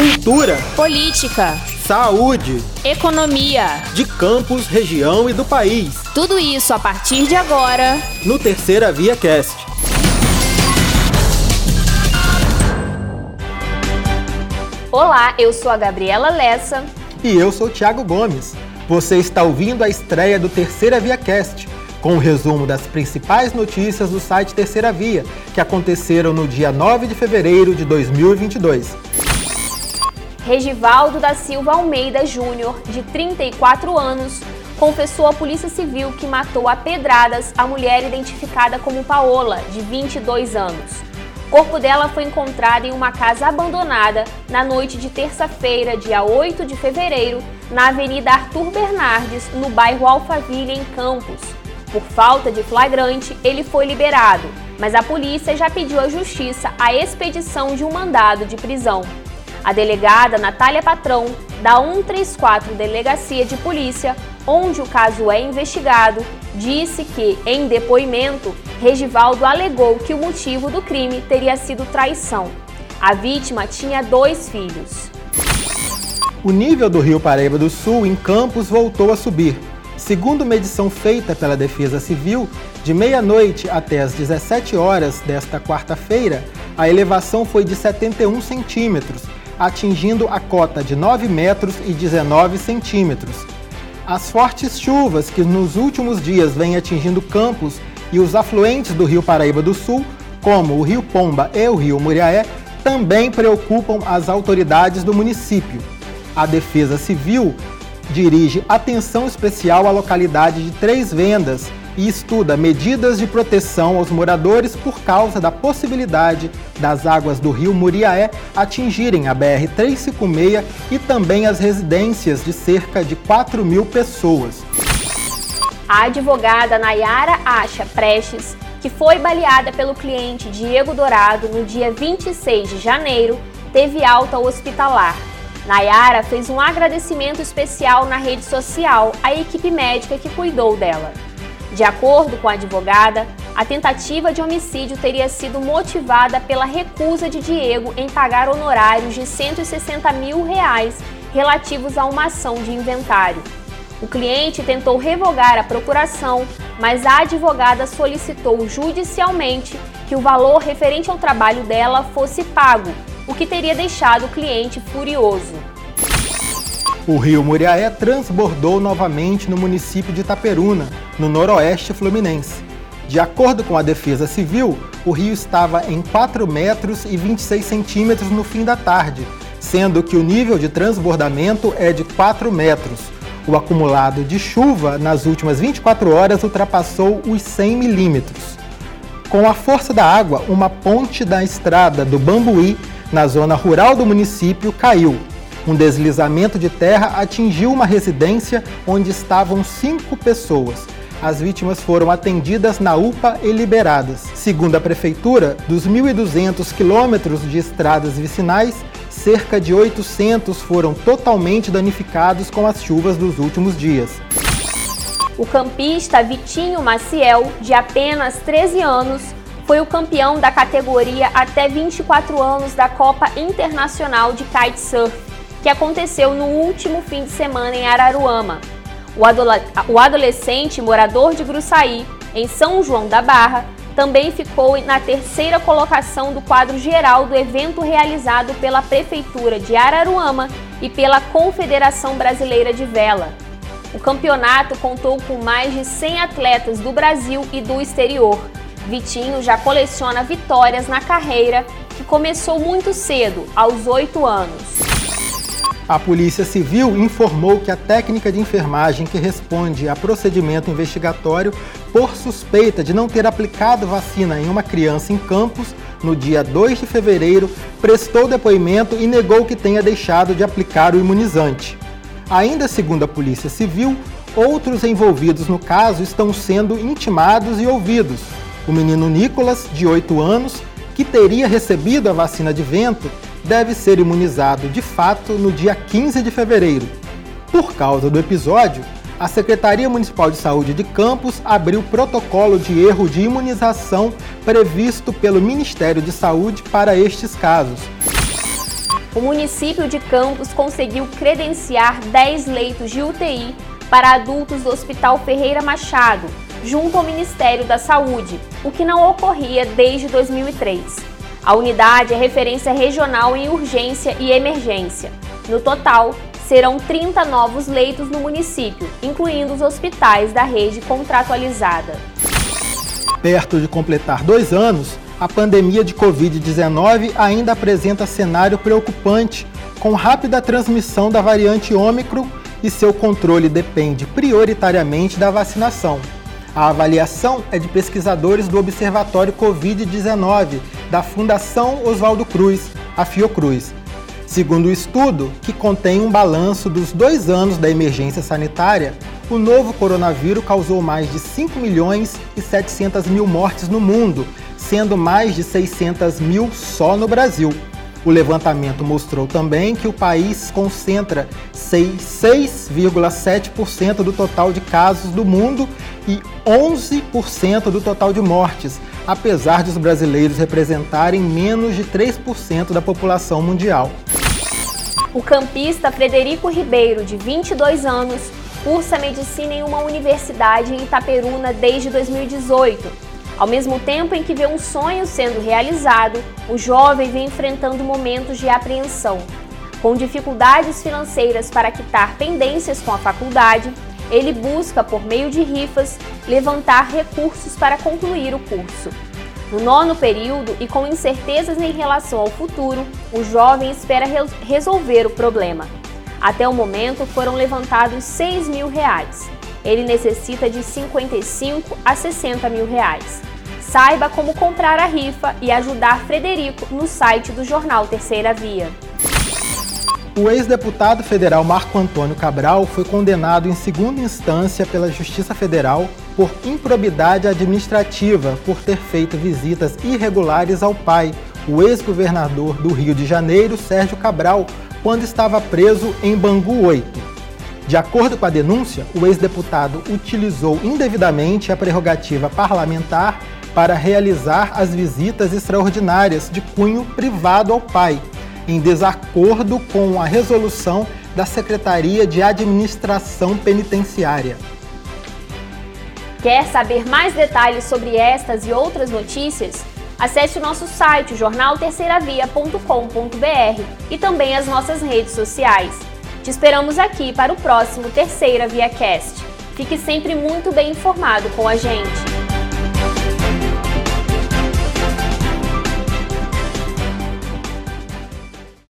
cultura, política, saúde, economia, de campos, região e do país. Tudo isso a partir de agora no Terceira Via Cast. Olá, eu sou a Gabriela Lessa. E eu sou o Thiago Gomes. Você está ouvindo a estreia do Terceira Via Cast, com o um resumo das principais notícias do site Terceira Via, que aconteceram no dia 9 de fevereiro de 2022. Regivaldo da Silva Almeida Júnior, de 34 anos, confessou à Polícia Civil que matou a pedradas a mulher identificada como Paola, de 22 anos. O corpo dela foi encontrado em uma casa abandonada na noite de terça-feira, dia 8 de fevereiro, na Avenida Arthur Bernardes, no bairro Alphaville, em Campos. Por falta de flagrante, ele foi liberado, mas a polícia já pediu à justiça a expedição de um mandado de prisão. A delegada Natália Patrão, da 134 Delegacia de Polícia, onde o caso é investigado, disse que, em depoimento, Regivaldo alegou que o motivo do crime teria sido traição. A vítima tinha dois filhos. O nível do Rio Paraíba do Sul em Campos voltou a subir. Segundo medição feita pela Defesa Civil, de meia-noite até as 17 horas desta quarta-feira, a elevação foi de 71 centímetros, atingindo a cota de 9 metros e 19 centímetros. As fortes chuvas que nos últimos dias vêm atingindo Campos e os afluentes do Rio Paraíba do Sul, como o Rio Pomba e o Rio Muriaé, também preocupam as autoridades do município. A Defesa Civil dirige atenção especial à localidade de Três Vendas e estuda medidas de proteção aos moradores por causa da possibilidade das águas do rio Muriaé atingirem a BR-356 e também as residências de cerca de 4 mil pessoas. A advogada Nayara Acha Prestes, que foi baleada pelo cliente Diego Dourado no dia 26 de janeiro, teve alta hospitalar. Nayara fez um agradecimento especial na rede social à equipe médica que cuidou dela. De acordo com a advogada, a tentativa de homicídio teria sido motivada pela recusa de Diego em pagar honorários de 160 mil reais relativos a uma ação de inventário. O cliente tentou revogar a procuração, mas a advogada solicitou judicialmente que o valor referente ao trabalho dela fosse pago, o que teria deixado o cliente furioso. O rio Muriaé transbordou novamente no município de Itaperuna, no noroeste fluminense. De acordo com a Defesa Civil, o rio estava em 4 metros e 26 centímetros no fim da tarde, sendo que o nível de transbordamento é de 4 metros. O acumulado de chuva nas últimas 24 horas ultrapassou os 100 milímetros. Com a força da água, uma ponte da estrada do Bambuí, na zona rural do município, caiu. Um deslizamento de terra atingiu uma residência onde estavam cinco pessoas as vítimas foram atendidas na UPA e liberadas. Segundo a Prefeitura, dos 1.200 quilômetros de estradas vicinais, cerca de 800 foram totalmente danificados com as chuvas dos últimos dias. O campista Vitinho Maciel, de apenas 13 anos, foi o campeão da categoria até 24 anos da Copa Internacional de Kitesurf, que aconteceu no último fim de semana em Araruama. O, adolescente morador de Gruçaí, em São João da Barra, também ficou na terceira colocação do quadro geral do evento realizado pela Prefeitura de Araruama e pela Confederação Brasileira de Vela. O campeonato contou com mais de 100 atletas do Brasil e do exterior. Vitinho já coleciona vitórias na carreira, que começou muito cedo, aos 8 anos. A Polícia Civil informou que a técnica de enfermagem que responde a procedimento investigatório por suspeita de não ter aplicado vacina em uma criança em Campos no dia 2 de fevereiro prestou depoimento e negou que tenha deixado de aplicar o imunizante. Ainda segundo a Polícia Civil, outros envolvidos no caso estão sendo intimados e ouvidos. O menino Nicolas, de 8 anos, que teria recebido a vacina de vento, deve ser imunizado de fato no dia 15 de fevereiro. Por causa do episódio, a Secretaria Municipal de Saúde de Campos abriu protocolo de erro de imunização previsto pelo Ministério de Saúde para estes casos. o município de Campos conseguiu credenciar 10 leitos de UTI para adultos do Hospital Ferreira Machado, junto ao Ministério da Saúde, o que não ocorria desde 2003. A unidade é referência regional em urgência e emergência. No total, serão 30 novos leitos no município, incluindo os hospitais da rede contratualizada. Perto de completar dois anos, a pandemia de Covid-19 ainda apresenta cenário preocupante, com rápida transmissão da variante Ômicron e seu controle depende prioritariamente da vacinação. A avaliação é de pesquisadores do Observatório Covid-19 da Fundação Oswaldo Cruz, a Fiocruz. Segundo o estudo, que contém um balanço dos dois anos da emergência sanitária, o novo coronavírus causou mais de 5 milhões e 700 mil mortes no mundo, sendo mais de 600 mil só no Brasil. O levantamento mostrou também que o país concentra 6,7% do total de casos do mundo e 11% do total de mortes, apesar de os brasileiros representarem menos de 3% da população mundial. O campista Frederico Ribeiro, de 22 anos, cursa medicina em uma universidade em Itaperuna desde 2018 ao mesmo tempo em que vê um sonho sendo realizado, o jovem vem enfrentando momentos de apreensão. Com dificuldades financeiras para quitar pendências com a faculdade, ele busca, por meio de rifas, levantar recursos para concluir o curso. No nono período e com incertezas em relação ao futuro, o jovem espera re resolver o problema. Até o momento foram levantados 6 mil reais. Ele necessita de 55 a 60 mil reais. Saiba como comprar a rifa e ajudar Frederico no site do jornal Terceira Via. O ex-deputado federal Marco Antônio Cabral foi condenado em segunda instância pela Justiça Federal por improbidade administrativa por ter feito visitas irregulares ao pai, o ex-governador do Rio de Janeiro, Sérgio Cabral, quando estava preso em Bangu 8. De acordo com a denúncia, o ex-deputado utilizou indevidamente a prerrogativa parlamentar para realizar as visitas extraordinárias de cunho privado ao pai, em desacordo com a resolução da Secretaria de Administração Penitenciária. Quer saber mais detalhes sobre estas e outras notícias? Acesse o nosso site jornalterceiravia.com.br e também as nossas redes sociais. Te esperamos aqui para o próximo Terceira Via Cast. Fique sempre muito bem informado com a gente.